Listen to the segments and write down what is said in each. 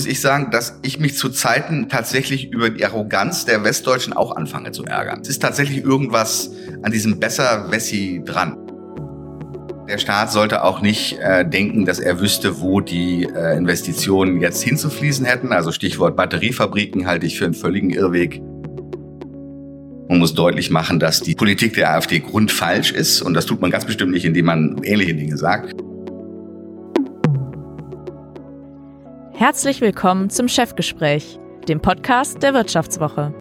muss ich sagen, dass ich mich zu Zeiten tatsächlich über die Arroganz der Westdeutschen auch anfange zu ärgern. Es ist tatsächlich irgendwas an diesem Besser-Wessi dran. Der Staat sollte auch nicht äh, denken, dass er wüsste, wo die äh, Investitionen jetzt hinzufließen hätten. Also Stichwort Batteriefabriken halte ich für einen völligen Irrweg. Man muss deutlich machen, dass die Politik der AfD grundfalsch ist. Und das tut man ganz bestimmt nicht, indem man ähnliche Dinge sagt. Herzlich willkommen zum Chefgespräch, dem Podcast der Wirtschaftswoche.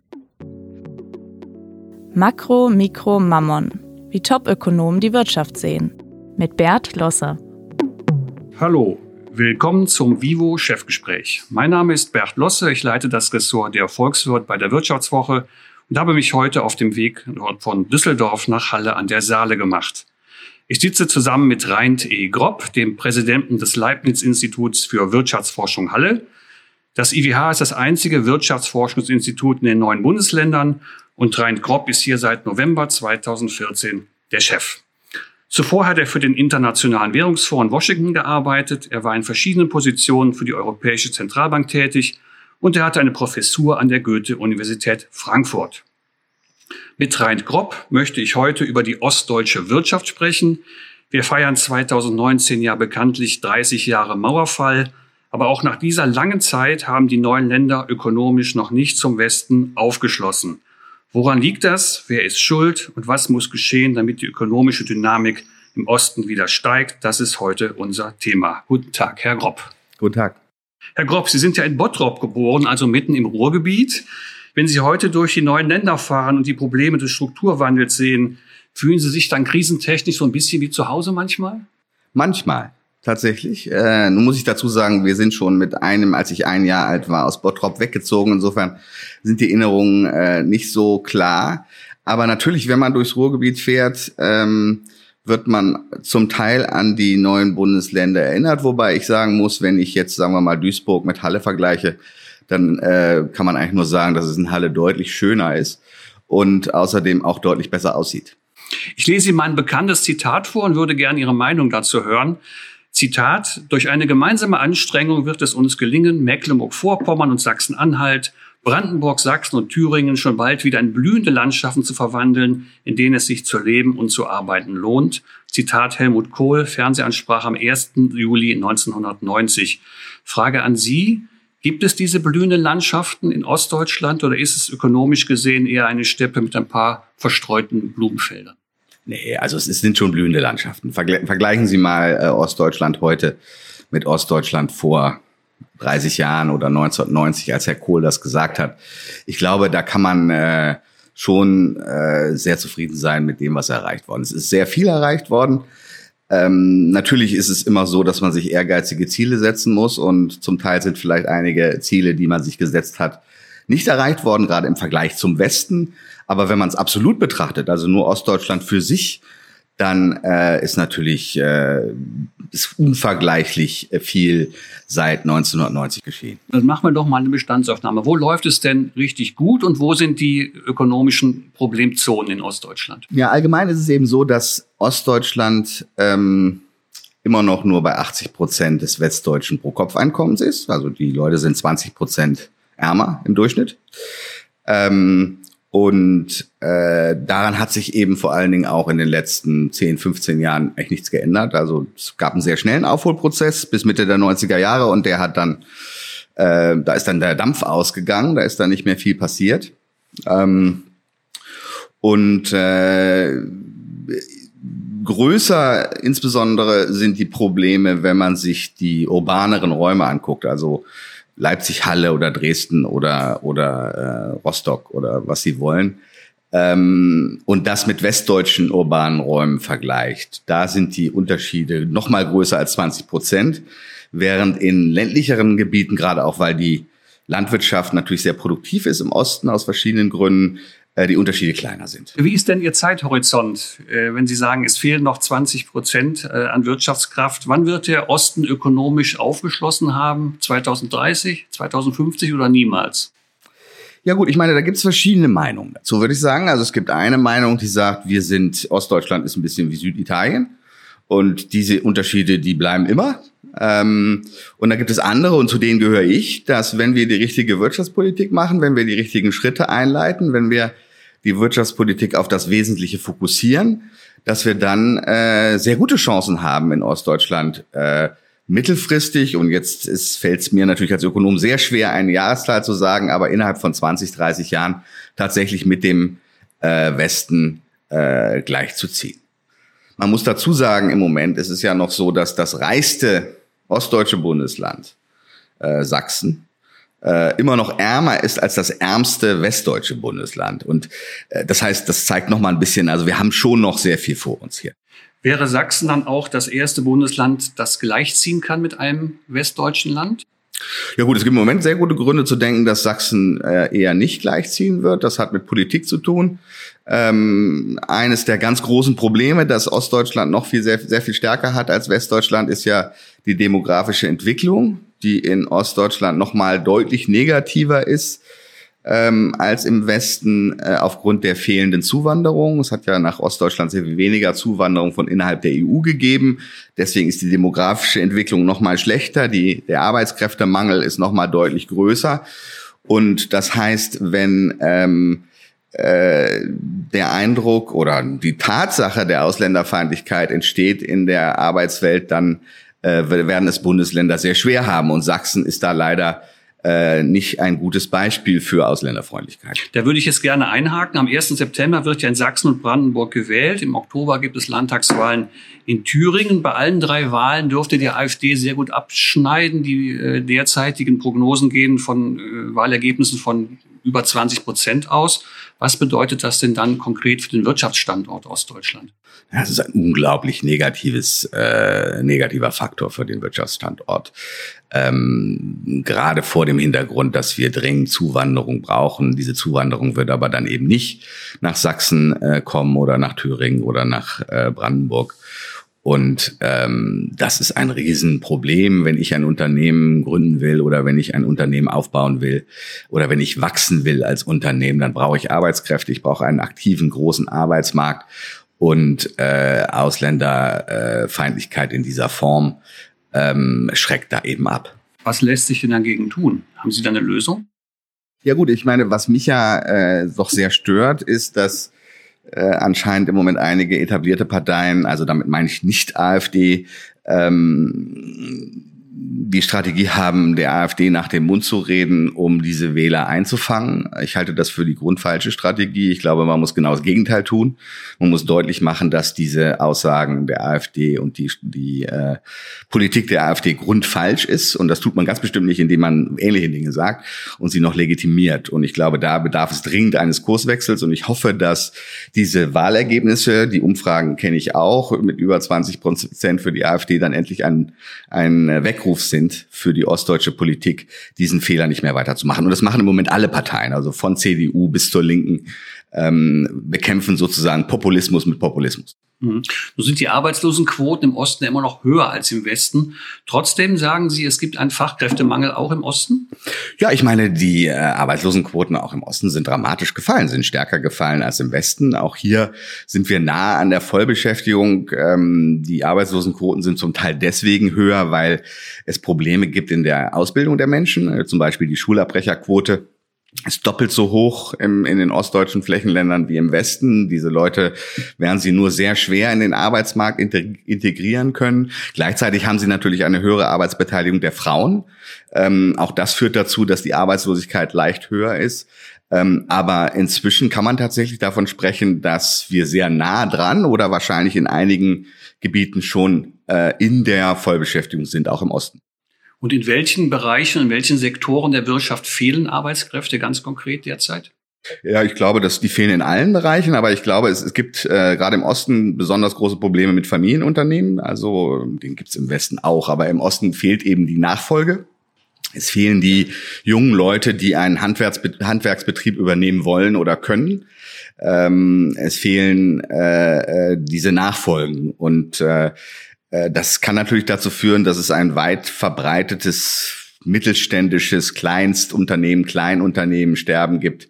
Makro, Mikro, Mammon. Wie Topökonomen die Wirtschaft sehen. Mit Bert Losser. Hallo, willkommen zum Vivo Chefgespräch. Mein Name ist Bert Losse, ich leite das Ressort der Volkswirt bei der Wirtschaftswoche und habe mich heute auf dem Weg von Düsseldorf nach Halle an der Saale gemacht. Ich sitze zusammen mit Reint E. Gropp, dem Präsidenten des Leibniz-Instituts für Wirtschaftsforschung Halle. Das IWH ist das einzige Wirtschaftsforschungsinstitut in den neuen Bundesländern und Reint Gropp ist hier seit November 2014 der Chef. Zuvor hat er für den Internationalen Währungsfonds in Washington gearbeitet. Er war in verschiedenen Positionen für die Europäische Zentralbank tätig und er hatte eine Professur an der Goethe-Universität Frankfurt. Mit Reint Gropp möchte ich heute über die ostdeutsche Wirtschaft sprechen. Wir feiern 2019 ja bekanntlich 30 Jahre Mauerfall. Aber auch nach dieser langen Zeit haben die neuen Länder ökonomisch noch nicht zum Westen aufgeschlossen. Woran liegt das? Wer ist schuld? Und was muss geschehen, damit die ökonomische Dynamik im Osten wieder steigt? Das ist heute unser Thema. Guten Tag, Herr Gropp. Guten Tag. Herr Gropp, Sie sind ja in Bottrop geboren, also mitten im Ruhrgebiet. Wenn Sie heute durch die neuen Länder fahren und die Probleme des Strukturwandels sehen, fühlen Sie sich dann krisentechnisch so ein bisschen wie zu Hause manchmal? Manchmal, tatsächlich. Äh, nun muss ich dazu sagen, wir sind schon mit einem, als ich ein Jahr alt war, aus Bottrop weggezogen. Insofern sind die Erinnerungen äh, nicht so klar. Aber natürlich, wenn man durchs Ruhrgebiet fährt, ähm, wird man zum Teil an die neuen Bundesländer erinnert. Wobei ich sagen muss, wenn ich jetzt, sagen wir mal, Duisburg mit Halle vergleiche, dann äh, kann man eigentlich nur sagen, dass es in Halle deutlich schöner ist und außerdem auch deutlich besser aussieht. Ich lese Ihnen mal ein bekanntes Zitat vor und würde gerne Ihre Meinung dazu hören. Zitat, durch eine gemeinsame Anstrengung wird es uns gelingen, Mecklenburg-Vorpommern und Sachsen-Anhalt, Brandenburg, Sachsen und Thüringen schon bald wieder in blühende Landschaften zu verwandeln, in denen es sich zu leben und zu arbeiten lohnt. Zitat Helmut Kohl, Fernsehansprache am 1. Juli 1990. Frage an Sie, Gibt es diese blühenden Landschaften in Ostdeutschland oder ist es ökonomisch gesehen eher eine Steppe mit ein paar verstreuten Blumenfeldern? Nee, also es sind schon blühende Landschaften. Vergleichen Sie mal äh, Ostdeutschland heute mit Ostdeutschland vor 30 Jahren oder 1990, als Herr Kohl das gesagt hat. Ich glaube, da kann man äh, schon äh, sehr zufrieden sein mit dem, was erreicht worden ist. Es ist sehr viel erreicht worden. Ähm, natürlich ist es immer so, dass man sich ehrgeizige Ziele setzen muss und zum Teil sind vielleicht einige Ziele, die man sich gesetzt hat, nicht erreicht worden, gerade im Vergleich zum Westen. Aber wenn man es absolut betrachtet, also nur Ostdeutschland für sich, dann äh, ist natürlich äh, ist unvergleichlich viel seit 1990 geschehen. Dann machen wir doch mal eine Bestandsaufnahme. Wo läuft es denn richtig gut und wo sind die ökonomischen Problemzonen in Ostdeutschland? Ja, allgemein ist es eben so, dass Ostdeutschland ähm, immer noch nur bei 80 Prozent des westdeutschen Pro-Kopf-Einkommens ist. Also die Leute sind 20 Prozent ärmer im Durchschnitt. Ähm, und äh, daran hat sich eben vor allen Dingen auch in den letzten 10, 15 Jahren echt nichts geändert. Also es gab einen sehr schnellen Aufholprozess bis Mitte der 90er Jahre und der hat dann, äh, da ist dann der Dampf ausgegangen, da ist dann nicht mehr viel passiert. Ähm, und äh, größer insbesondere sind die Probleme, wenn man sich die urbaneren Räume anguckt. Also Leipzig, Halle oder Dresden oder, oder äh, Rostock oder was sie wollen. Ähm, und das mit westdeutschen urbanen Räumen vergleicht. Da sind die Unterschiede noch mal größer als 20 Prozent, während in ländlicheren Gebieten, gerade auch weil die Landwirtschaft natürlich sehr produktiv ist im Osten aus verschiedenen Gründen, die Unterschiede kleiner sind. Wie ist denn Ihr Zeithorizont, äh, wenn Sie sagen, es fehlen noch 20 Prozent äh, an Wirtschaftskraft? Wann wird der Osten ökonomisch aufgeschlossen haben? 2030, 2050 oder niemals? Ja gut, ich meine, da gibt es verschiedene Meinungen dazu, würde ich sagen. Also es gibt eine Meinung, die sagt, wir sind, Ostdeutschland ist ein bisschen wie Süditalien. Und diese Unterschiede, die bleiben immer. Ähm, und da gibt es andere, und zu denen gehöre ich, dass wenn wir die richtige Wirtschaftspolitik machen, wenn wir die richtigen Schritte einleiten, wenn wir die Wirtschaftspolitik auf das Wesentliche fokussieren, dass wir dann äh, sehr gute Chancen haben in Ostdeutschland äh, mittelfristig. Und jetzt fällt es mir natürlich als Ökonom sehr schwer, eine Jahreszahl zu sagen, aber innerhalb von 20, 30 Jahren tatsächlich mit dem äh, Westen äh, gleichzuziehen. Man muss dazu sagen, im Moment ist es ja noch so, dass das reichste ostdeutsche Bundesland, äh, Sachsen, äh, immer noch ärmer ist als das ärmste westdeutsche Bundesland. Und äh, das heißt, das zeigt noch mal ein bisschen, also wir haben schon noch sehr viel vor uns hier. Wäre Sachsen dann auch das erste Bundesland, das gleichziehen kann mit einem westdeutschen Land? Ja gut, es gibt im Moment sehr gute Gründe zu denken, dass Sachsen äh, eher nicht gleichziehen wird. Das hat mit Politik zu tun. Ähm, eines der ganz großen Probleme, das Ostdeutschland noch viel sehr, sehr viel stärker hat als Westdeutschland, ist ja die demografische Entwicklung, die in Ostdeutschland noch mal deutlich negativer ist ähm, als im Westen äh, aufgrund der fehlenden Zuwanderung. Es hat ja nach Ostdeutschland sehr viel weniger Zuwanderung von innerhalb der EU gegeben. Deswegen ist die demografische Entwicklung noch mal schlechter. Die, der Arbeitskräftemangel ist noch mal deutlich größer. Und das heißt, wenn ähm, äh, der Eindruck oder die Tatsache der Ausländerfeindlichkeit entsteht in der Arbeitswelt, dann äh, werden es Bundesländer sehr schwer haben. Und Sachsen ist da leider äh, nicht ein gutes Beispiel für Ausländerfreundlichkeit. Da würde ich jetzt gerne einhaken. Am 1. September wird ja in Sachsen und Brandenburg gewählt. Im Oktober gibt es Landtagswahlen in Thüringen. Bei allen drei Wahlen dürfte die AfD sehr gut abschneiden. Die äh, derzeitigen Prognosen gehen von äh, Wahlergebnissen von über 20 Prozent aus. Was bedeutet das denn dann konkret für den Wirtschaftsstandort Ostdeutschland? Das ist ein unglaublich negatives, äh, negativer Faktor für den Wirtschaftsstandort. Ähm, gerade vor dem Hintergrund, dass wir dringend Zuwanderung brauchen. Diese Zuwanderung wird aber dann eben nicht nach Sachsen äh, kommen oder nach Thüringen oder nach äh, Brandenburg. Und ähm, das ist ein Riesenproblem, wenn ich ein Unternehmen gründen will oder wenn ich ein Unternehmen aufbauen will oder wenn ich wachsen will als Unternehmen, dann brauche ich Arbeitskräfte, ich brauche einen aktiven, großen Arbeitsmarkt und äh, Ausländerfeindlichkeit äh, in dieser Form ähm, schreckt da eben ab. Was lässt sich denn dagegen tun? Haben Sie da eine Lösung? Ja gut, ich meine, was mich ja äh, doch sehr stört, ist, dass äh, anscheinend im Moment einige etablierte Parteien, also damit meine ich nicht AfD, ähm, die Strategie haben, der AfD nach dem Mund zu reden, um diese Wähler einzufangen. Ich halte das für die grundfalsche Strategie. Ich glaube, man muss genau das Gegenteil tun. Man muss deutlich machen, dass diese Aussagen der AfD und die, die äh, Politik der AfD grundfalsch ist. Und das tut man ganz bestimmt nicht, indem man ähnliche Dinge sagt und sie noch legitimiert. Und ich glaube, da bedarf es dringend eines Kurswechsels. Und ich hoffe, dass diese Wahlergebnisse, die Umfragen kenne ich auch, mit über 20 Prozent für die AfD dann endlich ein, ein Weckruf Weckruf sind für die ostdeutsche Politik, diesen Fehler nicht mehr weiterzumachen. Und das machen im Moment alle Parteien, also von CDU bis zur Linken, ähm, bekämpfen sozusagen Populismus mit Populismus. Mhm. Nun sind die Arbeitslosenquoten im Osten immer noch höher als im Westen. Trotzdem sagen Sie, es gibt einen Fachkräftemangel auch im Osten? Ja, ich meine, die äh, Arbeitslosenquoten auch im Osten sind dramatisch gefallen, sind stärker gefallen als im Westen. Auch hier sind wir nah an der Vollbeschäftigung. Ähm, die Arbeitslosenquoten sind zum Teil deswegen höher, weil es Probleme gibt in der Ausbildung der Menschen, äh, zum Beispiel die Schulabbrecherquote ist doppelt so hoch im, in den ostdeutschen Flächenländern wie im Westen. Diese Leute werden sie nur sehr schwer in den Arbeitsmarkt integrieren können. Gleichzeitig haben sie natürlich eine höhere Arbeitsbeteiligung der Frauen. Ähm, auch das führt dazu, dass die Arbeitslosigkeit leicht höher ist. Ähm, aber inzwischen kann man tatsächlich davon sprechen, dass wir sehr nah dran oder wahrscheinlich in einigen Gebieten schon äh, in der Vollbeschäftigung sind, auch im Osten. Und in welchen Bereichen, in welchen Sektoren der Wirtschaft fehlen Arbeitskräfte ganz konkret derzeit? Ja, ich glaube, dass die fehlen in allen Bereichen, aber ich glaube, es, es gibt äh, gerade im Osten besonders große Probleme mit Familienunternehmen. Also den gibt's im Westen auch, aber im Osten fehlt eben die Nachfolge. Es fehlen die jungen Leute, die einen Handwerksbetrieb übernehmen wollen oder können. Ähm, es fehlen äh, äh, diese Nachfolgen und äh, das kann natürlich dazu führen, dass es ein weit verbreitetes mittelständisches Kleinstunternehmen, Kleinunternehmen sterben gibt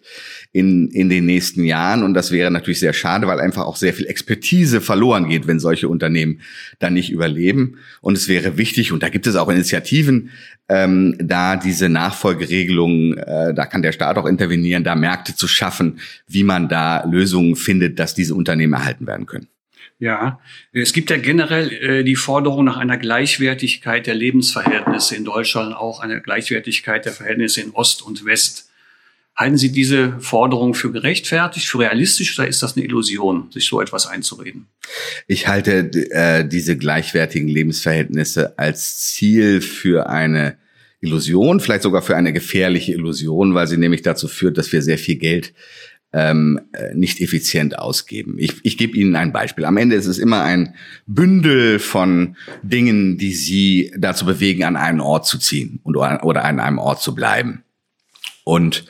in, in den nächsten Jahren. Und das wäre natürlich sehr schade, weil einfach auch sehr viel Expertise verloren geht, wenn solche Unternehmen dann nicht überleben. Und es wäre wichtig, und da gibt es auch Initiativen, ähm, da diese Nachfolgeregelungen, äh, da kann der Staat auch intervenieren, da Märkte zu schaffen, wie man da Lösungen findet, dass diese Unternehmen erhalten werden können. Ja, es gibt ja generell äh, die Forderung nach einer Gleichwertigkeit der Lebensverhältnisse in Deutschland, auch eine Gleichwertigkeit der Verhältnisse in Ost und West. Halten Sie diese Forderung für gerechtfertigt, für realistisch oder ist das eine Illusion, sich so etwas einzureden? Ich halte äh, diese gleichwertigen Lebensverhältnisse als Ziel für eine Illusion, vielleicht sogar für eine gefährliche Illusion, weil sie nämlich dazu führt, dass wir sehr viel Geld ähm, äh, nicht effizient ausgeben. Ich, ich gebe Ihnen ein Beispiel. Am Ende ist es immer ein Bündel von Dingen, die Sie dazu bewegen, an einen Ort zu ziehen und, oder an einem Ort zu bleiben. Und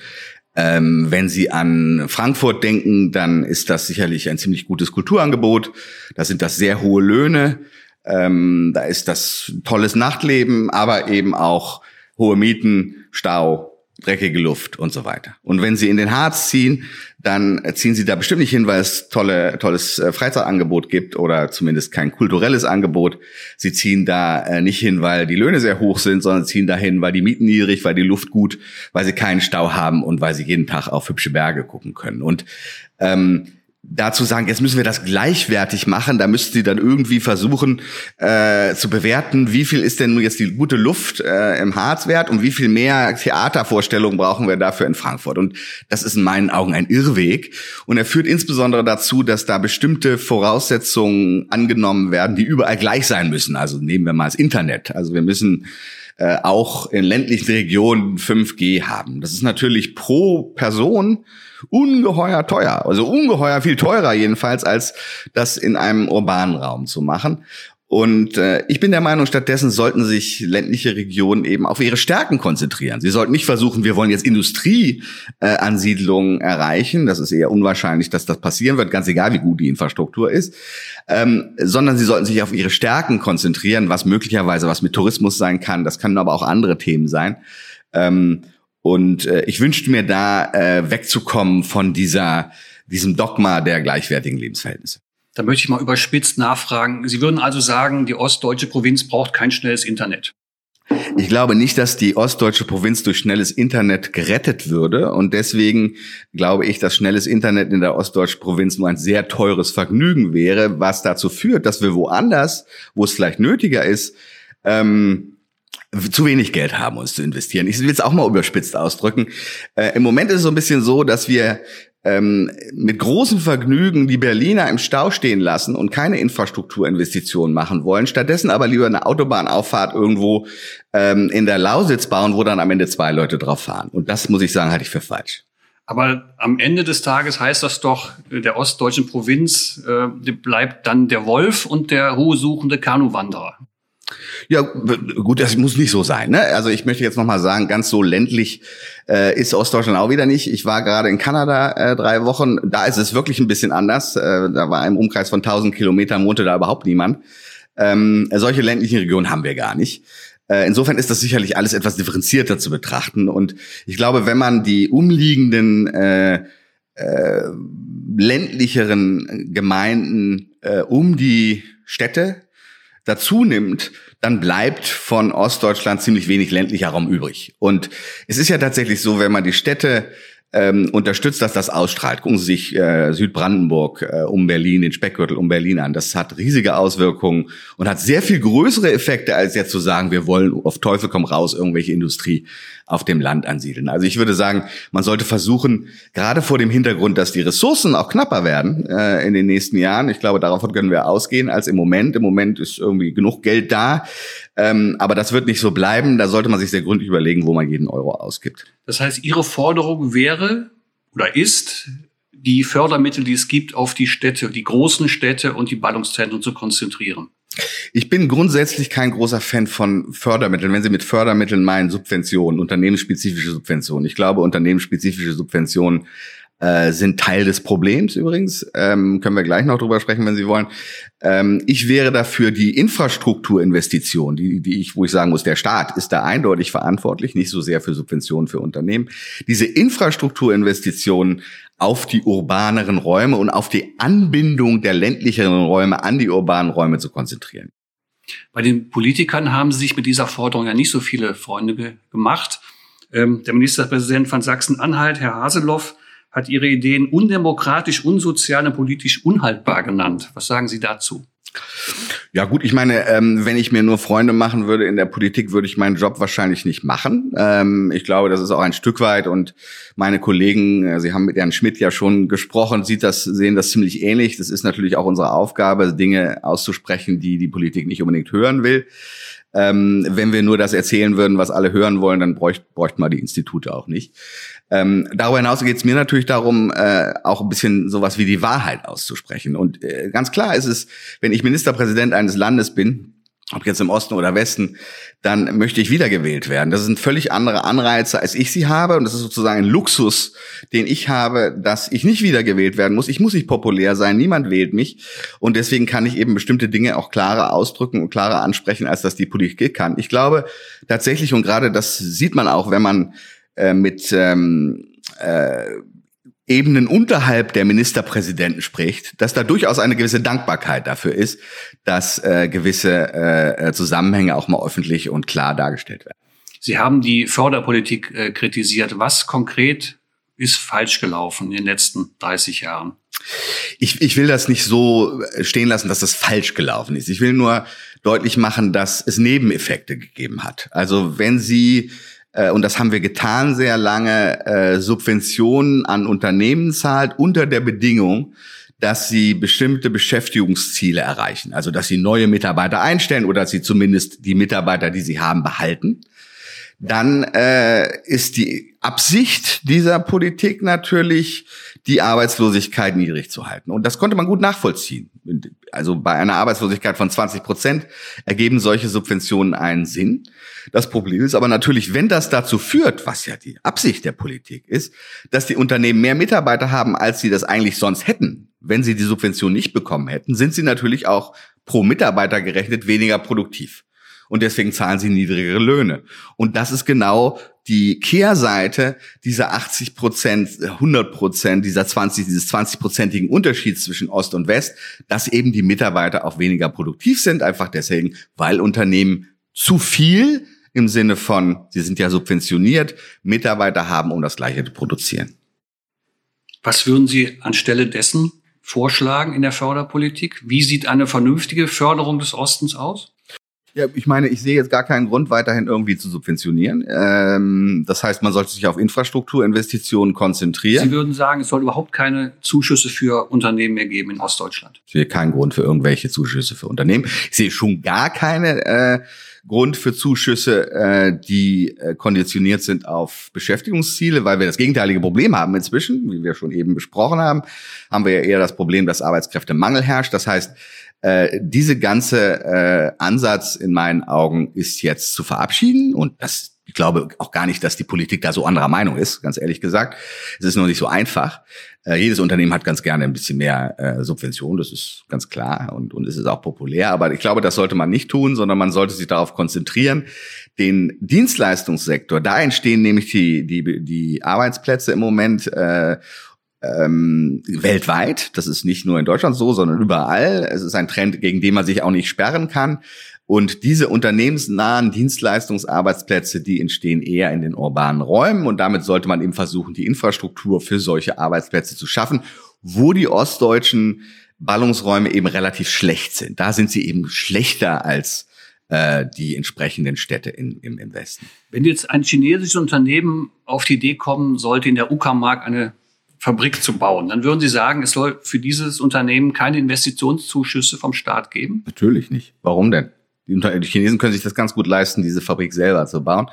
ähm, wenn Sie an Frankfurt denken, dann ist das sicherlich ein ziemlich gutes Kulturangebot. Da sind das sehr hohe Löhne. Ähm, da ist das tolles Nachtleben, aber eben auch hohe Mieten, Stau, dreckige Luft und so weiter. Und wenn Sie in den Harz ziehen, dann ziehen Sie da bestimmt nicht hin, weil es tolle, tolles äh, Freizeitangebot gibt oder zumindest kein kulturelles Angebot. Sie ziehen da äh, nicht hin, weil die Löhne sehr hoch sind, sondern ziehen da hin, weil die Mieten niedrig, weil die Luft gut, weil Sie keinen Stau haben und weil Sie jeden Tag auf hübsche Berge gucken können. Und ähm, dazu sagen, jetzt müssen wir das gleichwertig machen, da müssten sie dann irgendwie versuchen äh, zu bewerten, wie viel ist denn nun jetzt die gute Luft äh, im Harz wert und wie viel mehr Theatervorstellungen brauchen wir dafür in Frankfurt. Und das ist in meinen Augen ein Irrweg. Und er führt insbesondere dazu, dass da bestimmte Voraussetzungen angenommen werden, die überall gleich sein müssen. Also nehmen wir mal das Internet. Also wir müssen äh, auch in ländlichen Regionen 5G haben. Das ist natürlich pro Person ungeheuer teuer, also ungeheuer viel teurer jedenfalls, als das in einem urbanen Raum zu machen. Und äh, ich bin der Meinung, stattdessen sollten sich ländliche Regionen eben auf ihre Stärken konzentrieren. Sie sollten nicht versuchen, wir wollen jetzt Industrieansiedlungen äh, erreichen. Das ist eher unwahrscheinlich, dass das passieren wird, ganz egal, wie gut die Infrastruktur ist. Ähm, sondern sie sollten sich auf ihre Stärken konzentrieren, was möglicherweise was mit Tourismus sein kann. Das können aber auch andere Themen sein. Ähm, und äh, ich wünschte mir da äh, wegzukommen von dieser, diesem Dogma der gleichwertigen Lebensverhältnisse. Da möchte ich mal überspitzt nachfragen. Sie würden also sagen, die ostdeutsche Provinz braucht kein schnelles Internet. Ich glaube nicht, dass die ostdeutsche Provinz durch schnelles Internet gerettet würde. Und deswegen glaube ich, dass schnelles Internet in der ostdeutschen Provinz nur ein sehr teures Vergnügen wäre, was dazu führt, dass wir woanders, wo es vielleicht nötiger ist, ähm, zu wenig Geld haben, uns zu investieren. Ich will es auch mal überspitzt ausdrücken. Äh, Im Moment ist es so ein bisschen so, dass wir ähm, mit großem Vergnügen die Berliner im Stau stehen lassen und keine Infrastrukturinvestitionen machen wollen, stattdessen aber lieber eine Autobahnauffahrt irgendwo ähm, in der Lausitz bauen, wo dann am Ende zwei Leute drauf fahren. Und das muss ich sagen, halte ich für falsch. Aber am Ende des Tages heißt das doch, der ostdeutschen Provinz äh, bleibt dann der Wolf und der ruhesuchende Kanuwanderer. Ja, gut, das muss nicht so sein. Ne? Also ich möchte jetzt noch mal sagen, ganz so ländlich äh, ist Ostdeutschland auch wieder nicht. Ich war gerade in Kanada äh, drei Wochen. Da ist es wirklich ein bisschen anders. Äh, da war im Umkreis von 1000 Kilometern wohnte da überhaupt niemand. Ähm, solche ländlichen Regionen haben wir gar nicht. Äh, insofern ist das sicherlich alles etwas differenzierter zu betrachten. Und ich glaube, wenn man die umliegenden äh, äh, ländlicheren Gemeinden äh, um die Städte dazu nimmt, dann bleibt von Ostdeutschland ziemlich wenig ländlicher Raum übrig. Und es ist ja tatsächlich so, wenn man die Städte ähm, unterstützt, dass das ausstrahlt. Gucken Sie sich äh, Südbrandenburg äh, um Berlin, den Speckgürtel um Berlin an. Das hat riesige Auswirkungen und hat sehr viel größere Effekte, als jetzt zu sagen, wir wollen auf Teufel komm raus irgendwelche Industrie auf dem Land ansiedeln. Also ich würde sagen, man sollte versuchen, gerade vor dem Hintergrund, dass die Ressourcen auch knapper werden äh, in den nächsten Jahren. Ich glaube, darauf können wir ausgehen als im Moment. Im Moment ist irgendwie genug Geld da. Ähm, aber das wird nicht so bleiben. Da sollte man sich sehr gründlich überlegen, wo man jeden Euro ausgibt. Das heißt, Ihre Forderung wäre oder ist, die Fördermittel, die es gibt, auf die Städte, die großen Städte und die Ballungszentren zu konzentrieren. Ich bin grundsätzlich kein großer Fan von Fördermitteln. Wenn Sie mit Fördermitteln meinen Subventionen, unternehmensspezifische Subventionen. Ich glaube, unternehmensspezifische Subventionen äh, sind Teil des Problems übrigens. Ähm, können wir gleich noch drüber sprechen, wenn Sie wollen. Ähm, ich wäre dafür die Infrastrukturinvestition, die, die ich, wo ich sagen muss, der Staat ist da eindeutig verantwortlich, nicht so sehr für Subventionen für Unternehmen. Diese Infrastrukturinvestitionen auf die urbaneren Räume und auf die Anbindung der ländlicheren Räume an die urbanen Räume zu konzentrieren. Bei den Politikern haben Sie sich mit dieser Forderung ja nicht so viele Freunde ge gemacht. Ähm, der Ministerpräsident von Sachsen-Anhalt, Herr Haseloff, hat ihre Ideen undemokratisch, unsozial und politisch unhaltbar genannt. Was sagen Sie dazu? Ja gut, ich meine, ähm, wenn ich mir nur Freunde machen würde in der Politik, würde ich meinen Job wahrscheinlich nicht machen. Ähm, ich glaube, das ist auch ein Stück weit und meine Kollegen, äh, Sie haben mit Herrn Schmidt ja schon gesprochen, sieht das, sehen das ziemlich ähnlich. Das ist natürlich auch unsere Aufgabe, Dinge auszusprechen, die die Politik nicht unbedingt hören will. Ähm, wenn wir nur das erzählen würden, was alle hören wollen, dann bräuchten bräucht man die Institute auch nicht. Ähm, darüber hinaus geht es mir natürlich darum, äh, auch ein bisschen sowas wie die Wahrheit auszusprechen. Und äh, ganz klar ist es, wenn ich Ministerpräsident eines Landes bin, ob jetzt im Osten oder Westen, dann möchte ich wiedergewählt werden. Das sind völlig andere Anreize, als ich sie habe. Und das ist sozusagen ein Luxus, den ich habe, dass ich nicht wiedergewählt werden muss. Ich muss nicht populär sein. Niemand wählt mich. Und deswegen kann ich eben bestimmte Dinge auch klarer ausdrücken und klarer ansprechen, als das die Politik kann. Ich glaube tatsächlich, und gerade das sieht man auch, wenn man äh, mit ähm, äh, Ebenen unterhalb der Ministerpräsidenten spricht, dass da durchaus eine gewisse Dankbarkeit dafür ist, dass äh, gewisse äh, äh, Zusammenhänge auch mal öffentlich und klar dargestellt werden. Sie haben die Förderpolitik äh, kritisiert. Was konkret ist falsch gelaufen in den letzten 30 Jahren? Ich, ich will das nicht so stehen lassen, dass das falsch gelaufen ist. Ich will nur deutlich machen, dass es Nebeneffekte gegeben hat. Also wenn Sie äh, und das haben wir getan sehr lange, äh, Subventionen an Unternehmen zahlt unter der Bedingung, dass sie bestimmte Beschäftigungsziele erreichen. Also dass sie neue Mitarbeiter einstellen oder dass sie zumindest die Mitarbeiter, die sie haben, behalten. Dann äh, ist die Absicht dieser Politik natürlich, die Arbeitslosigkeit niedrig zu halten. Und das konnte man gut nachvollziehen. Also bei einer Arbeitslosigkeit von 20 Prozent ergeben solche Subventionen einen Sinn. Das Problem ist aber natürlich, wenn das dazu führt, was ja die Absicht der Politik ist, dass die Unternehmen mehr Mitarbeiter haben, als sie das eigentlich sonst hätten, wenn sie die Subvention nicht bekommen hätten, sind sie natürlich auch pro Mitarbeiter gerechnet weniger produktiv. Und deswegen zahlen sie niedrigere Löhne. Und das ist genau die Kehrseite dieser 80 Prozent, 100 Prozent, dieser 20, dieses 20-prozentigen Unterschieds zwischen Ost und West, dass eben die Mitarbeiter auch weniger produktiv sind, einfach deswegen, weil Unternehmen zu viel im Sinne von, sie sind ja subventioniert, Mitarbeiter haben, um das Gleiche zu produzieren. Was würden Sie anstelle dessen vorschlagen in der Förderpolitik? Wie sieht eine vernünftige Förderung des Ostens aus? Ja, ich meine, ich sehe jetzt gar keinen Grund, weiterhin irgendwie zu subventionieren. Ähm, das heißt, man sollte sich auf Infrastrukturinvestitionen konzentrieren. Sie würden sagen, es soll überhaupt keine Zuschüsse für Unternehmen mehr geben in Ostdeutschland? Ich sehe keinen Grund für irgendwelche Zuschüsse für Unternehmen. Ich sehe schon gar keine äh, Grund für Zuschüsse, äh, die äh, konditioniert sind auf Beschäftigungsziele, weil wir das gegenteilige Problem haben inzwischen, wie wir schon eben besprochen haben, haben wir ja eher das Problem, dass Arbeitskräftemangel herrscht. Das heißt, äh, diese ganze äh, Ansatz in meinen Augen ist jetzt zu verabschieden und das ich glaube auch gar nicht, dass die Politik da so anderer Meinung ist, ganz ehrlich gesagt. Es ist nur nicht so einfach. Äh, jedes Unternehmen hat ganz gerne ein bisschen mehr äh, Subvention, das ist ganz klar und, und es ist auch populär. Aber ich glaube, das sollte man nicht tun, sondern man sollte sich darauf konzentrieren, den Dienstleistungssektor, da entstehen nämlich die, die, die Arbeitsplätze im Moment äh, ähm, weltweit. Das ist nicht nur in Deutschland so, sondern überall. Es ist ein Trend, gegen den man sich auch nicht sperren kann. Und diese unternehmensnahen Dienstleistungsarbeitsplätze, die entstehen eher in den urbanen Räumen. Und damit sollte man eben versuchen, die Infrastruktur für solche Arbeitsplätze zu schaffen, wo die ostdeutschen Ballungsräume eben relativ schlecht sind. Da sind sie eben schlechter als äh, die entsprechenden Städte in, im, im Westen. Wenn jetzt ein chinesisches Unternehmen auf die Idee kommen sollte, in der Uckermark eine Fabrik zu bauen, dann würden Sie sagen, es soll für dieses Unternehmen keine Investitionszuschüsse vom Staat geben? Natürlich nicht. Warum denn? Die Chinesen können sich das ganz gut leisten, diese Fabrik selber zu bauen.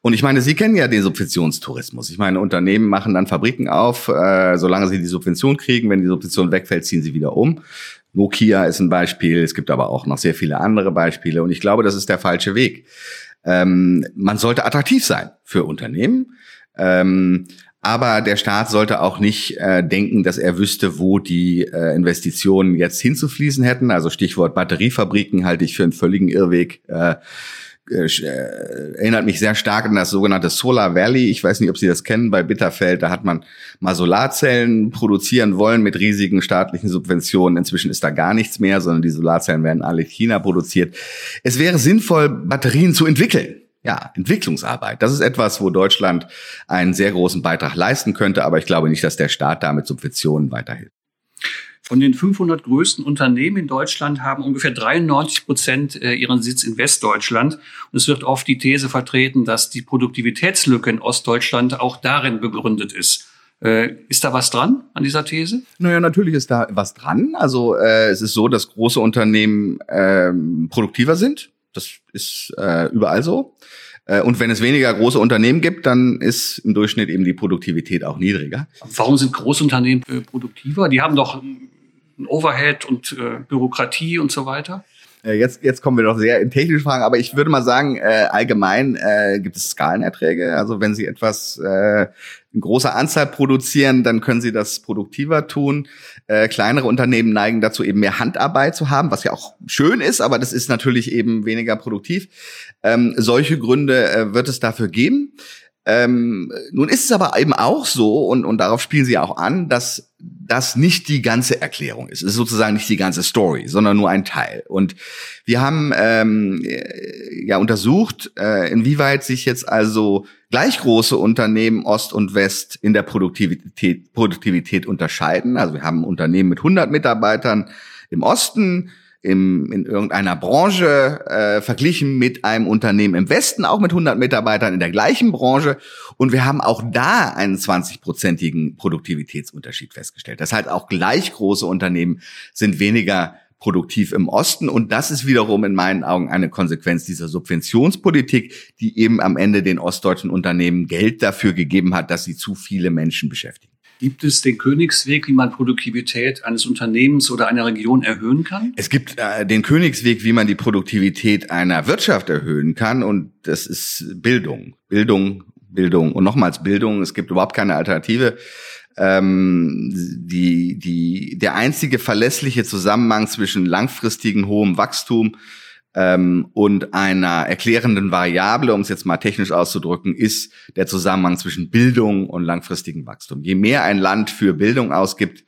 Und ich meine, Sie kennen ja den Subventionstourismus. Ich meine, Unternehmen machen dann Fabriken auf, äh, solange sie die Subvention kriegen. Wenn die Subvention wegfällt, ziehen sie wieder um. Nokia ist ein Beispiel. Es gibt aber auch noch sehr viele andere Beispiele. Und ich glaube, das ist der falsche Weg. Ähm, man sollte attraktiv sein für Unternehmen. Ähm, Aber der Staat sollte auch nicht äh, denken, dass er wüsste, wo die äh, Investitionen jetzt hinzufließen hätten. Also Stichwort Batteriefabriken halte ich für einen völligen Irrweg. Äh, äh, äh, erinnert mich sehr stark an das sogenannte Solar Valley. Ich weiß nicht, ob Sie das kennen bei Bitterfeld. Da hat man mal Solarzellen produzieren wollen mit riesigen staatlichen Subventionen. Inzwischen ist da gar nichts mehr, sondern die Solarzellen werden alle in China produziert. Es wäre sinnvoll, Batterien zu entwickeln ja, Entwicklungsarbeit. Das ist etwas, wo Deutschland einen sehr großen Beitrag leisten könnte, aber ich glaube nicht, dass der Staat damit Subventionen weiterhilft. Von den 500 größten Unternehmen in Deutschland haben ungefähr 93 Prozent äh, ihren Sitz in Westdeutschland. Und es wird oft die These vertreten, dass die Produktivitätslücke in Ostdeutschland auch darin begründet ist. Äh, ist da was dran an dieser These? Naja, natürlich ist da was dran. Also äh, es ist so, dass große Unternehmen äh, produktiver sind. Das ist äh, überall so. Äh, und wenn es weniger große Unternehmen gibt, dann ist im Durchschnitt eben die Produktivität auch niedriger. Warum sind Großunternehmen äh, produktiver? Die haben doch ein Overhead und äh, Bürokratie und so weiter. Äh, jetzt, jetzt kommen wir doch sehr in technische Fragen, aber ich würde mal sagen, äh, allgemein äh, gibt es Skalenerträge. Also wenn Sie etwas äh, in großer Anzahl produzieren, dann können Sie das produktiver tun. Äh, kleinere Unternehmen neigen dazu, eben mehr Handarbeit zu haben, was ja auch schön ist, aber das ist natürlich eben weniger produktiv. Ähm, solche Gründe äh, wird es dafür geben. Ähm, nun ist es aber eben auch so, und, und darauf spielen sie auch an, dass das nicht die ganze Erklärung ist. Es ist sozusagen nicht die ganze Story, sondern nur ein Teil. Und wir haben ähm, äh, ja untersucht, äh, inwieweit sich jetzt also gleich große Unternehmen Ost und West in der Produktivität, Produktivität unterscheiden. Also wir haben Unternehmen mit 100 Mitarbeitern im Osten, im, in irgendeiner Branche äh, verglichen mit einem Unternehmen im Westen, auch mit 100 Mitarbeitern in der gleichen Branche. Und wir haben auch da einen 20-prozentigen Produktivitätsunterschied festgestellt. Das heißt, auch gleich große Unternehmen sind weniger produktiv im Osten. Und das ist wiederum in meinen Augen eine Konsequenz dieser Subventionspolitik, die eben am Ende den ostdeutschen Unternehmen Geld dafür gegeben hat, dass sie zu viele Menschen beschäftigen. Gibt es den Königsweg, wie man Produktivität eines Unternehmens oder einer Region erhöhen kann? Es gibt äh, den Königsweg, wie man die Produktivität einer Wirtschaft erhöhen kann. Und das ist Bildung. Bildung, Bildung und nochmals Bildung. Es gibt überhaupt keine Alternative. Ähm, die, die, der einzige verlässliche Zusammenhang zwischen langfristigen hohem Wachstum ähm, und einer erklärenden Variable, um es jetzt mal technisch auszudrücken, ist der Zusammenhang zwischen Bildung und langfristigem Wachstum. Je mehr ein Land für Bildung ausgibt,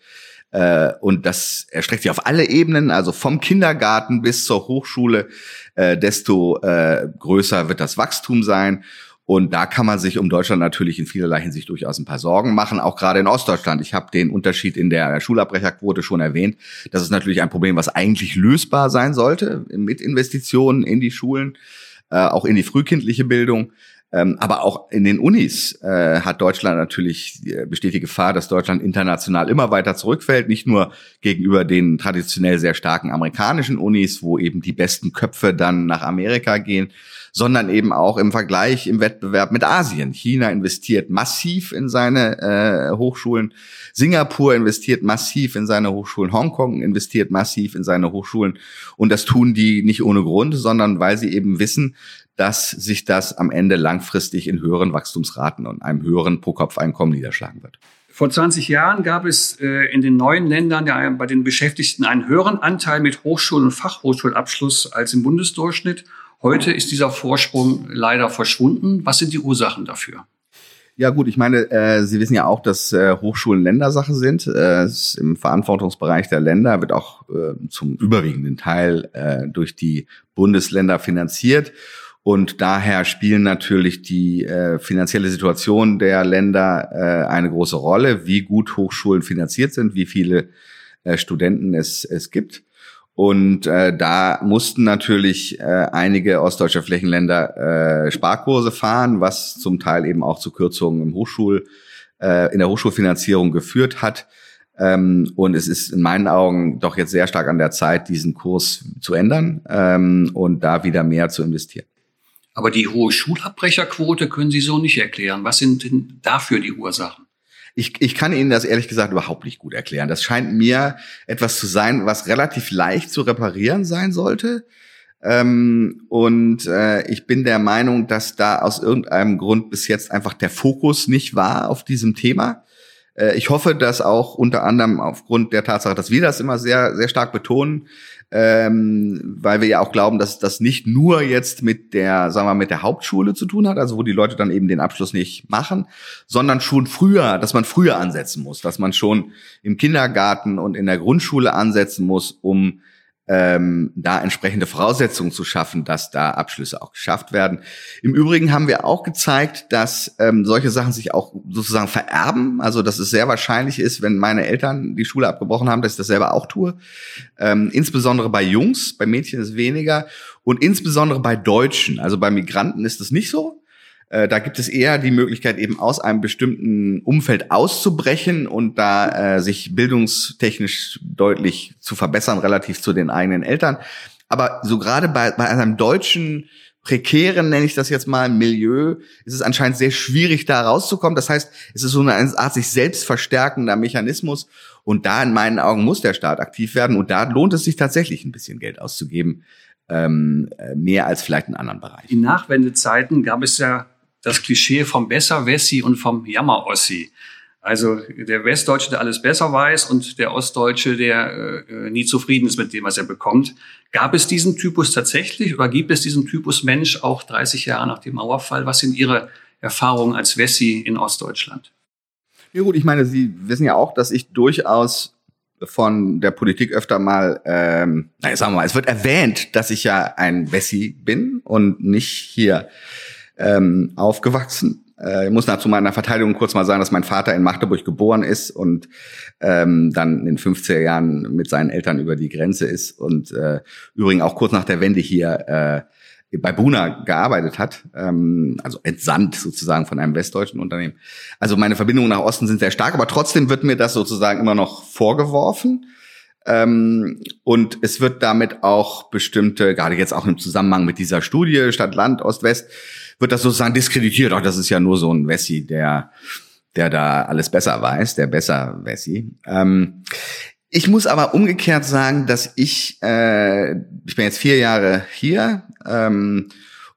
äh, und das erstreckt sich auf alle Ebenen, also vom Kindergarten bis zur Hochschule, äh, desto äh, größer wird das Wachstum sein. Und da kann man sich um Deutschland natürlich in vielerlei Hinsicht durchaus ein paar Sorgen machen, auch gerade in Ostdeutschland. Ich habe den Unterschied in der Schulabbrecherquote schon erwähnt. Das ist natürlich ein Problem, was eigentlich lösbar sein sollte mit Investitionen in die Schulen, äh, auch in die frühkindliche Bildung. Ähm, aber auch in den Unis äh, hat Deutschland natürlich äh, besteht die Gefahr, dass Deutschland international immer weiter zurückfällt, nicht nur gegenüber den traditionell sehr starken amerikanischen Unis, wo eben die besten Köpfe dann nach Amerika gehen, sondern eben auch im Vergleich im Wettbewerb mit Asien. China investiert massiv in seine äh, Hochschulen, Singapur investiert massiv in seine Hochschulen, Hongkong investiert massiv in seine Hochschulen und das tun die nicht ohne Grund, sondern weil sie eben wissen, dass sich das am Ende langfristig in höheren Wachstumsraten und einem höheren Pro-Kopf-Einkommen niederschlagen wird. Vor 20 Jahren gab es äh, in den neuen Ländern ja bei den Beschäftigten einen höheren Anteil mit Hochschul- und Fachhochschulabschluss als im Bundesdurchschnitt. Heute ist dieser Vorsprung leider verschwunden. Was sind die Ursachen dafür? Ja gut, ich meine, äh, Sie wissen ja auch, dass äh, Hochschulen Ländersache sind. Äh, Im Verantwortungsbereich der Länder wird auch äh, zum überwiegenden Teil äh, durch die Bundesländer finanziert. Und daher spielen natürlich die äh, finanzielle Situation der Länder äh, eine große Rolle, wie gut Hochschulen finanziert sind, wie viele äh, Studenten es, es gibt. Und äh, da mussten natürlich äh, einige ostdeutsche Flächenländer äh, Sparkurse fahren, was zum Teil eben auch zu Kürzungen im Hochschul, äh, in der Hochschulfinanzierung geführt hat. Ähm, und es ist in meinen Augen doch jetzt sehr stark an der Zeit, diesen Kurs zu ändern ähm, und da wieder mehr zu investieren. Aber die hohe Schulabbrecherquote können Sie so nicht erklären. Was sind denn dafür die Ursachen? Ich, ich kann Ihnen das ehrlich gesagt überhaupt nicht gut erklären. Das scheint mir etwas zu sein, was relativ leicht zu reparieren sein sollte. Ähm, und äh, ich bin der Meinung, dass da aus irgendeinem Grund bis jetzt einfach der Fokus nicht war auf diesem Thema. Äh, ich hoffe, dass auch unter anderem aufgrund der Tatsache, dass wir das immer sehr, sehr stark betonen, ähm, weil wir ja auch glauben, dass das nicht nur jetzt mit der, sagen wir, mit der Hauptschule zu tun hat, also wo die Leute dann eben den Abschluss nicht machen, sondern schon früher, dass man früher ansetzen muss, dass man schon im Kindergarten und in der Grundschule ansetzen muss, um ähm, da entsprechende Voraussetzungen zu schaffen, dass da Abschlüsse auch geschafft werden. Im Übrigen haben wir auch gezeigt, dass ähm, solche Sachen sich auch sozusagen vererben. Also dass es sehr wahrscheinlich ist, wenn meine Eltern die Schule abgebrochen haben, dass ich das selber auch tue. Ähm, insbesondere bei Jungs, bei Mädchen ist weniger und insbesondere bei Deutschen. Also bei Migranten ist es nicht so. Äh, da gibt es eher die Möglichkeit, eben aus einem bestimmten Umfeld auszubrechen und da äh, sich bildungstechnisch deutlich zu verbessern, relativ zu den eigenen Eltern. Aber so gerade bei, bei einem deutschen prekären, nenne ich das jetzt mal, Milieu, ist es anscheinend sehr schwierig, da rauszukommen. Das heißt, es ist so eine Art sich selbst verstärkender Mechanismus. Und da in meinen Augen muss der Staat aktiv werden. Und da lohnt es sich tatsächlich ein bisschen Geld auszugeben. Ähm, äh, mehr als vielleicht in anderen Bereichen. In Nachwendezeiten gab es ja das Klischee vom Besser-Wessi und vom Jammer-Ossi. Also der Westdeutsche, der alles besser weiß und der Ostdeutsche, der äh, nie zufrieden ist mit dem, was er bekommt. Gab es diesen Typus tatsächlich oder gibt es diesen Typus Mensch auch 30 Jahre nach dem Mauerfall? Was sind Ihre Erfahrungen als Wessi in Ostdeutschland? Ja gut, ich meine, Sie wissen ja auch, dass ich durchaus von der Politik öfter mal, ähm, naja, sagen wir mal, es wird erwähnt, dass ich ja ein Wessi bin und nicht hier ähm, aufgewachsen. Äh, ich muss dazu meiner Verteidigung kurz mal sagen, dass mein Vater in Magdeburg geboren ist und ähm, dann in den 50er Jahren mit seinen Eltern über die Grenze ist und äh, übrigens auch kurz nach der Wende hier äh, bei Buna gearbeitet hat, ähm, also entsandt sozusagen von einem westdeutschen Unternehmen. Also meine Verbindungen nach Osten sind sehr stark, aber trotzdem wird mir das sozusagen immer noch vorgeworfen. Ähm, und es wird damit auch bestimmte, gerade jetzt auch im Zusammenhang mit dieser Studie Stadt, Land, Ost, West, wird das sozusagen diskreditiert. Ach, das ist ja nur so ein Wessi, der, der da alles besser weiß, der besser Wessi. Ähm, ich muss aber umgekehrt sagen, dass ich, äh, ich bin jetzt vier Jahre hier ähm,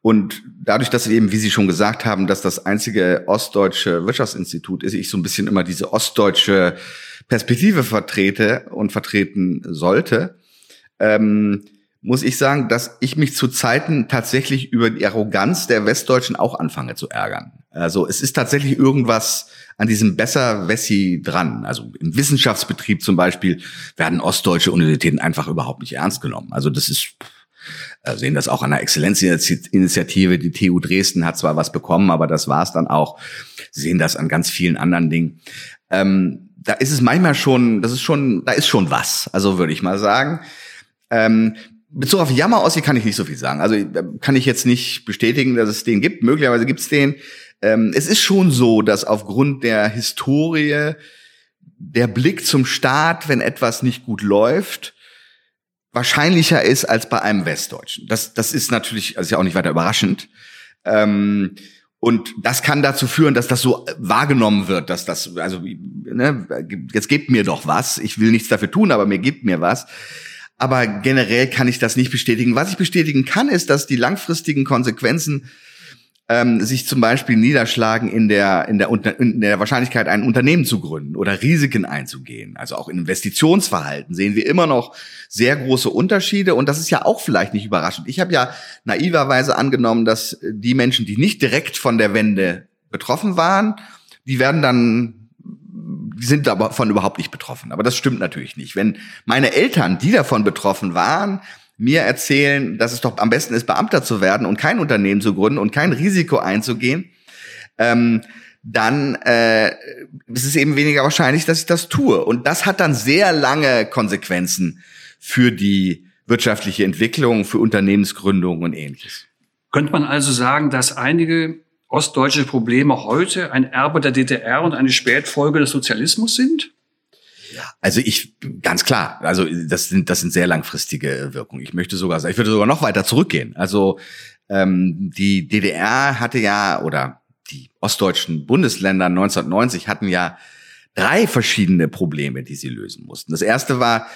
und dadurch, dass wir eben, wie Sie schon gesagt haben, dass das einzige ostdeutsche Wirtschaftsinstitut ist, ich so ein bisschen immer diese ostdeutsche Perspektive vertrete und vertreten sollte, ähm, muss ich sagen, dass ich mich zu Zeiten tatsächlich über die Arroganz der Westdeutschen auch anfange zu ärgern. Also es ist tatsächlich irgendwas an diesem Besser-Wessi dran. Also im Wissenschaftsbetrieb zum Beispiel werden ostdeutsche Universitäten einfach überhaupt nicht ernst genommen. Also das ist, äh, sehen das auch an der Exzellenzinitiative. Die TU Dresden hat zwar was bekommen, aber das war's dann auch. Sie sehen das an ganz vielen anderen Dingen. Ähm, da ist es manchmal schon, das ist schon, da ist schon was. Also würde ich mal sagen. Ähm, Bezug auf Jammer Ossi kann ich nicht so viel sagen. Also kann ich jetzt nicht bestätigen, dass es den gibt. Möglicherweise gibt es den. Ähm, es ist schon so, dass aufgrund der Historie der Blick zum Staat, wenn etwas nicht gut läuft, wahrscheinlicher ist als bei einem Westdeutschen. Das, das ist natürlich, also ist ja auch nicht weiter überraschend. Ähm, und das kann dazu führen, dass das so wahrgenommen wird, dass das, also, ne, jetzt gebt mir doch was. Ich will nichts dafür tun, aber mir gibt mir was. Aber generell kann ich das nicht bestätigen. Was ich bestätigen kann, ist, dass die langfristigen Konsequenzen ähm, sich zum Beispiel niederschlagen in der, in, der, in der Wahrscheinlichkeit, ein Unternehmen zu gründen oder Risiken einzugehen. Also auch in Investitionsverhalten sehen wir immer noch sehr große Unterschiede. Und das ist ja auch vielleicht nicht überraschend. Ich habe ja naiverweise angenommen, dass die Menschen, die nicht direkt von der Wende betroffen waren, die werden dann sind davon überhaupt nicht betroffen. Aber das stimmt natürlich nicht. Wenn meine Eltern, die davon betroffen waren, mir erzählen, dass es doch am besten ist, Beamter zu werden und kein Unternehmen zu gründen und kein Risiko einzugehen, ähm, dann äh, ist es eben weniger wahrscheinlich, dass ich das tue. Und das hat dann sehr lange Konsequenzen für die wirtschaftliche Entwicklung, für Unternehmensgründung und ähnliches. Könnte man also sagen, dass einige ostdeutsche Probleme heute ein Erbe der DDR und eine Spätfolge des Sozialismus sind? Also ich ganz klar, also das sind das sind sehr langfristige Wirkungen. Ich möchte sogar ich würde sogar noch weiter zurückgehen. Also ähm, die DDR hatte ja oder die ostdeutschen Bundesländer 1990 hatten ja drei verschiedene Probleme, die sie lösen mussten. Das erste war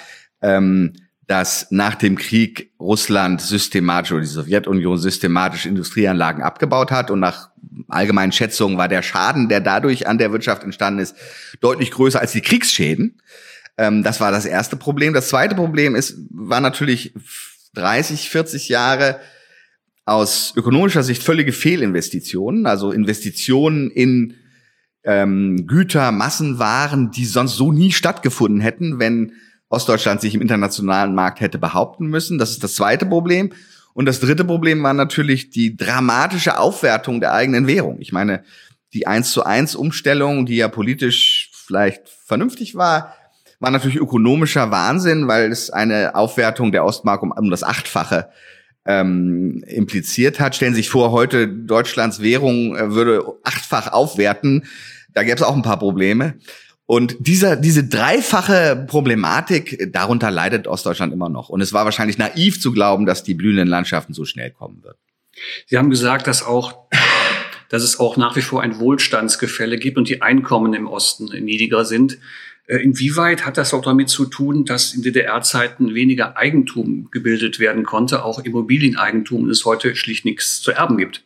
ähm, dass nach dem Krieg Russland systematisch oder die Sowjetunion systematisch Industrieanlagen abgebaut hat und nach allgemeinen Schätzungen war der Schaden, der dadurch an der Wirtschaft entstanden ist, deutlich größer als die Kriegsschäden. Ähm, das war das erste Problem. Das zweite Problem ist, war natürlich 30, 40 Jahre aus ökonomischer Sicht völlige Fehlinvestitionen, also Investitionen in ähm, Güter, Massenwaren, die sonst so nie stattgefunden hätten, wenn Ostdeutschland sich im internationalen Markt hätte behaupten müssen. Das ist das zweite Problem. Und das dritte Problem war natürlich die dramatische Aufwertung der eigenen Währung. Ich meine, die 1 zu 1 Umstellung, die ja politisch vielleicht vernünftig war, war natürlich ökonomischer Wahnsinn, weil es eine Aufwertung der Ostmark um, um das Achtfache ähm, impliziert hat. Stellen Sie sich vor, heute Deutschlands Währung äh, würde achtfach aufwerten. Da gäbe es auch ein paar Probleme. Und dieser, diese dreifache Problematik, darunter leidet Ostdeutschland immer noch. Und es war wahrscheinlich naiv zu glauben, dass die blühenden Landschaften so schnell kommen wird. Sie haben gesagt, dass auch, dass es auch nach wie vor ein Wohlstandsgefälle gibt und die Einkommen im Osten niedriger sind. Äh, inwieweit hat das auch damit zu tun, dass in DDR-Zeiten weniger Eigentum gebildet werden konnte, auch Immobilieneigentum, und es heute schlicht nichts zu erben gibt?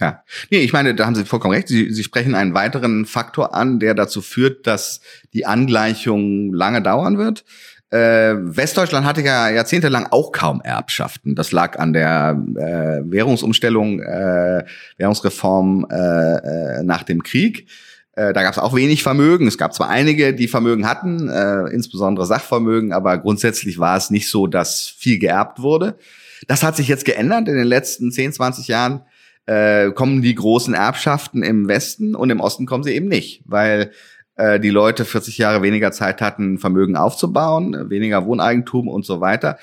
Ja, nee, ich meine, da haben Sie vollkommen recht. Sie, Sie sprechen einen weiteren Faktor an, der dazu führt, dass die Angleichung lange dauern wird. Äh, Westdeutschland hatte ja jahrzehntelang auch kaum Erbschaften. Das lag an der äh, Währungsumstellung, äh, Währungsreform äh, äh nach dem Krieg. Äh, da gab es auch wenig Vermögen. Es gab zwar einige, die Vermögen hatten, äh, insbesondere Sachvermögen, aber grundsätzlich war es nicht so, dass viel geerbt wurde. Das hat sich jetzt geändert. In den letzten 10, 20 Jahren äh, kommen die großen Erbschaften im Westen und im Osten kommen sie eben nicht, weil äh, die Leute 40 Jahre weniger Zeit hatten, Vermögen aufzubauen, weniger Wohneigentum und so weiter.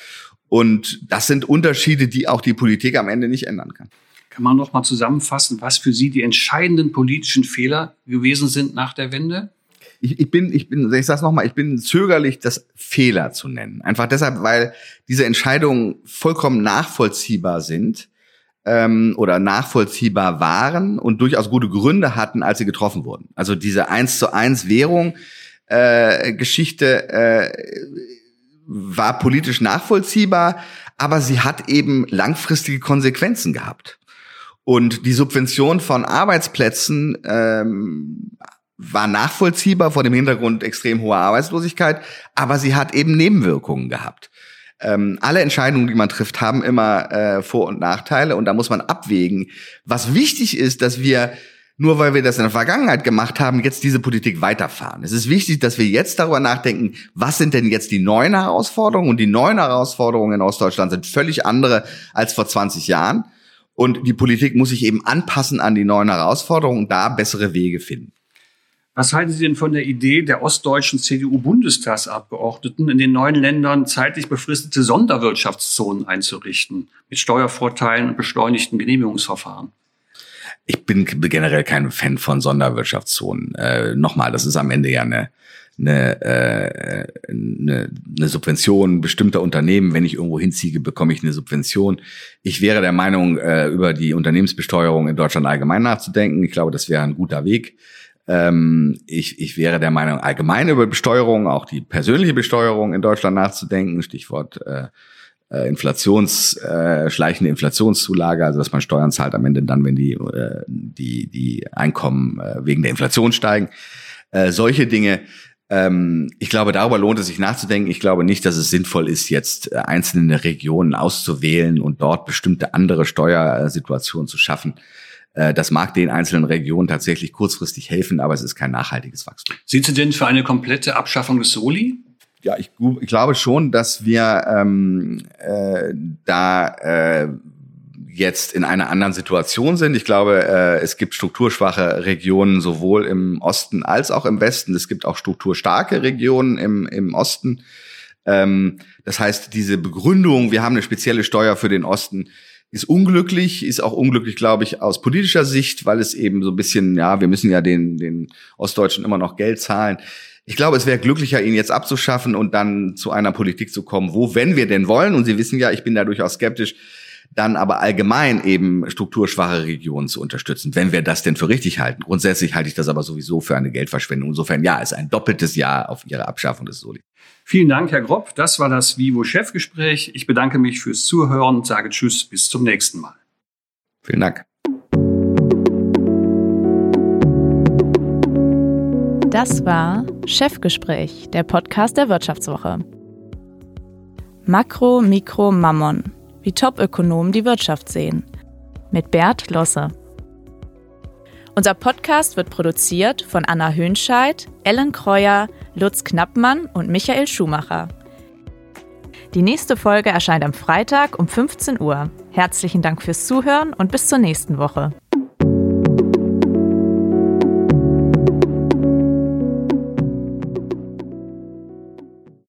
Und das sind Unterschiede, die auch die Politik am Ende nicht ändern kann. Kann man noch mal zusammenfassen, was für Sie die entscheidenden politischen Fehler gewesen sind nach der Wende? Ich, ich bin, ich bin, ich sag's noch mal, ich bin zögerlich, das Fehler zu nennen. Einfach deshalb, weil diese Entscheidungen vollkommen nachvollziehbar sind ähm, oder nachvollziehbar waren und durchaus gute Gründe hatten, als sie getroffen wurden. Also diese eins zu eins Währung äh, Geschichte äh, war politisch nachvollziehbar, aber sie hat eben langfristige Konsequenzen gehabt. Und die Subvention von Arbeitsplätzen ähm, war nachvollziehbar vor dem Hintergrund extrem hoher Arbeitslosigkeit, aber sie hat eben Nebenwirkungen gehabt. Ähm, alle Entscheidungen, die man trifft, haben immer äh, Vor- und Nachteile und da muss man abwägen. Was wichtig ist, dass wir nur weil wir das in der Vergangenheit gemacht haben, jetzt diese Politik weiterfahren. Es ist wichtig, dass wir jetzt darüber nachdenken, was sind denn jetzt die neuen Herausforderungen? Und die neuen Herausforderungen in Ostdeutschland sind völlig andere als vor 20 Jahren. Und die Politik muss sich eben anpassen an die neuen Herausforderungen und da bessere Wege finden. Was halten Sie denn von der Idee der ostdeutschen CDU-Bundestagsabgeordneten, in den neuen Ländern zeitlich befristete Sonderwirtschaftszonen einzurichten, mit Steuervorteilen und beschleunigten Genehmigungsverfahren? Ich bin generell kein Fan von Sonderwirtschaftszonen. Äh, Nochmal, das ist am Ende ja eine, eine, äh, eine, eine Subvention bestimmter Unternehmen. Wenn ich irgendwo hinziehe, bekomme ich eine Subvention. Ich wäre der Meinung, äh, über die Unternehmensbesteuerung in Deutschland allgemein nachzudenken. Ich glaube, das wäre ein guter Weg. Ähm, ich, ich wäre der Meinung, allgemein über Besteuerung, auch die persönliche Besteuerung in Deutschland nachzudenken. Stichwort äh, äh, Inflations, äh, schleichende Inflationszulage, also dass man Steuern zahlt am Ende dann, wenn die, äh, die, die Einkommen äh, wegen der Inflation steigen. Äh, solche Dinge. Ähm, ich glaube, darüber lohnt es sich nachzudenken. Ich glaube nicht, dass es sinnvoll ist, jetzt äh, einzelne Regionen auszuwählen und dort bestimmte andere Steuersituationen zu schaffen. Äh, das mag den einzelnen Regionen tatsächlich kurzfristig helfen, aber es ist kein nachhaltiges Wachstum. Sind Sie denn für eine komplette Abschaffung des Soli? Ja, ich, ich glaube schon, dass wir ähm, äh, da äh, jetzt in einer anderen Situation sind. Ich glaube, äh, es gibt strukturschwache Regionen sowohl im Osten als auch im Westen. Es gibt auch strukturstarke Regionen im, im Osten. Ähm, das heißt, diese Begründung, wir haben eine spezielle Steuer für den Osten, ist unglücklich, ist auch unglücklich, glaube ich, aus politischer Sicht, weil es eben so ein bisschen, ja, wir müssen ja den, den Ostdeutschen immer noch Geld zahlen. Ich glaube, es wäre glücklicher, ihn jetzt abzuschaffen und dann zu einer Politik zu kommen, wo, wenn wir denn wollen, und Sie wissen ja, ich bin da durchaus skeptisch, dann aber allgemein eben strukturschwache Regionen zu unterstützen, wenn wir das denn für richtig halten. Grundsätzlich halte ich das aber sowieso für eine Geldverschwendung. Insofern ja, ist ein doppeltes Jahr auf Ihre Abschaffung des Soli. Vielen Dank, Herr Gropp. Das war das Vivo-Chefgespräch. Ich bedanke mich fürs Zuhören und sage Tschüss, bis zum nächsten Mal. Vielen Dank. Das war Chefgespräch, der Podcast der Wirtschaftswoche. Makro, Mikro, Mammon. Wie Topökonomen die Wirtschaft sehen. Mit Bert Losse. Unser Podcast wird produziert von Anna Höhnscheid, Ellen Kreuer, Lutz Knappmann und Michael Schumacher. Die nächste Folge erscheint am Freitag um 15 Uhr. Herzlichen Dank fürs Zuhören und bis zur nächsten Woche.